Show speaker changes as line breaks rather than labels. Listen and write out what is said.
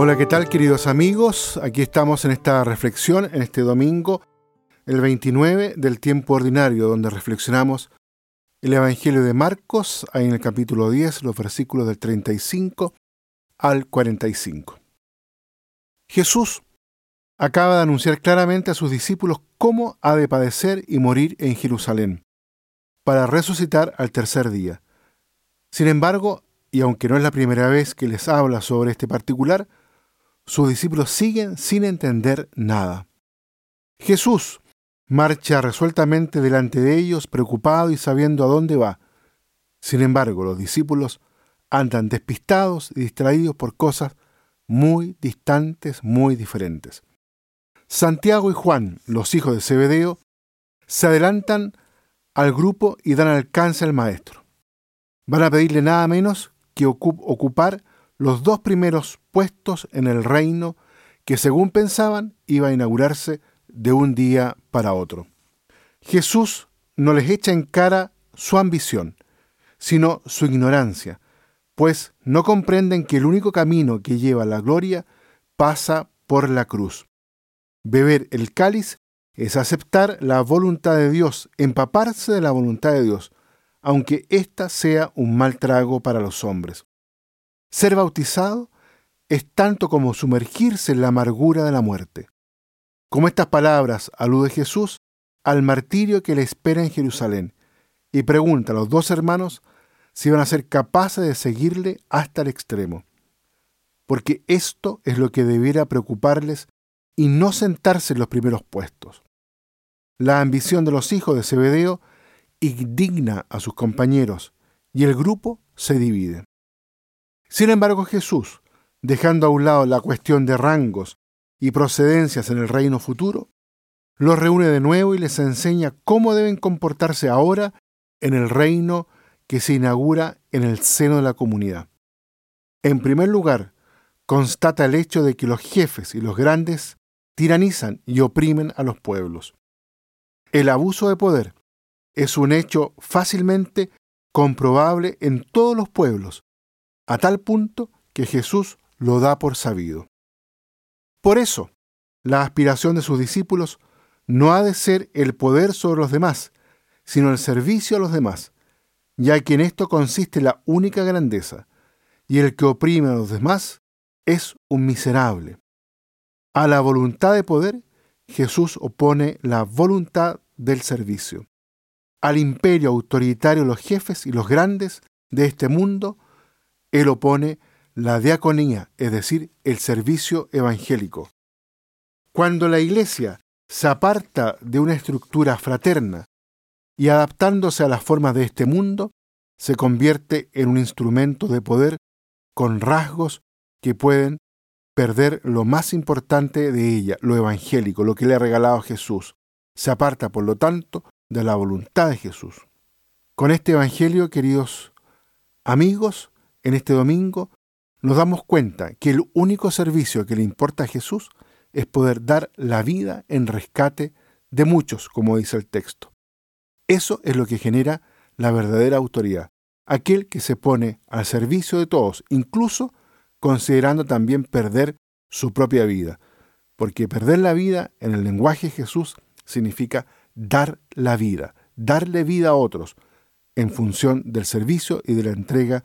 Hola, ¿qué tal queridos amigos? Aquí estamos en esta reflexión, en este domingo, el 29 del tiempo ordinario, donde reflexionamos el Evangelio de Marcos, ahí en el capítulo 10, los versículos del 35 al 45. Jesús acaba de anunciar claramente a sus discípulos cómo ha de padecer y morir en Jerusalén, para resucitar al tercer día. Sin embargo, y aunque no es la primera vez que les habla sobre este particular, sus discípulos siguen sin entender nada. Jesús marcha resueltamente delante de ellos, preocupado y sabiendo a dónde va. Sin embargo, los discípulos andan despistados y distraídos por cosas muy distantes, muy diferentes. Santiago y Juan, los hijos de Zebedeo, se adelantan al grupo y dan alcance al maestro. Van a pedirle nada menos que ocupar los dos primeros puestos en el reino que según pensaban iba a inaugurarse de un día para otro. Jesús no les echa en cara su ambición, sino su ignorancia, pues no comprenden que el único camino que lleva a la gloria pasa por la cruz. Beber el cáliz es aceptar la voluntad de Dios, empaparse de la voluntad de Dios, aunque ésta sea un mal trago para los hombres. Ser bautizado es tanto como sumergirse en la amargura de la muerte. Como estas palabras alude Jesús al martirio que le espera en Jerusalén y pregunta a los dos hermanos si van a ser capaces de seguirle hasta el extremo. Porque esto es lo que debiera preocuparles y no sentarse en los primeros puestos. La ambición de los hijos de Zebedeo indigna a sus compañeros y el grupo se divide. Sin embargo, Jesús, dejando a un lado la cuestión de rangos y procedencias en el reino futuro, los reúne de nuevo y les enseña cómo deben comportarse ahora en el reino que se inaugura en el seno de la comunidad. En primer lugar, constata el hecho de que los jefes y los grandes tiranizan y oprimen a los pueblos. El abuso de poder es un hecho fácilmente comprobable en todos los pueblos, a tal punto que Jesús lo da por sabido. Por eso, la aspiración de sus discípulos no ha de ser el poder sobre los demás, sino el servicio a los demás, ya que en esto consiste la única grandeza, y el que oprime a los demás es un miserable. A la voluntad de poder, Jesús opone la voluntad del servicio. Al imperio autoritario los jefes y los grandes de este mundo él opone la diaconía, es decir, el servicio evangélico. Cuando la Iglesia se aparta de una estructura fraterna y adaptándose a las formas de este mundo, se convierte en un instrumento de poder con rasgos que pueden perder lo más importante de ella, lo evangélico, lo que le ha regalado Jesús. Se aparta, por lo tanto, de la voluntad de Jesús. Con este Evangelio, queridos amigos, en este domingo nos damos cuenta que el único servicio que le importa a Jesús es poder dar la vida en rescate de muchos, como dice el texto. Eso es lo que genera la verdadera autoridad, aquel que se pone al servicio de todos, incluso considerando también perder su propia vida, porque perder la vida en el lenguaje de Jesús significa dar la vida, darle vida a otros, en función del servicio y de la entrega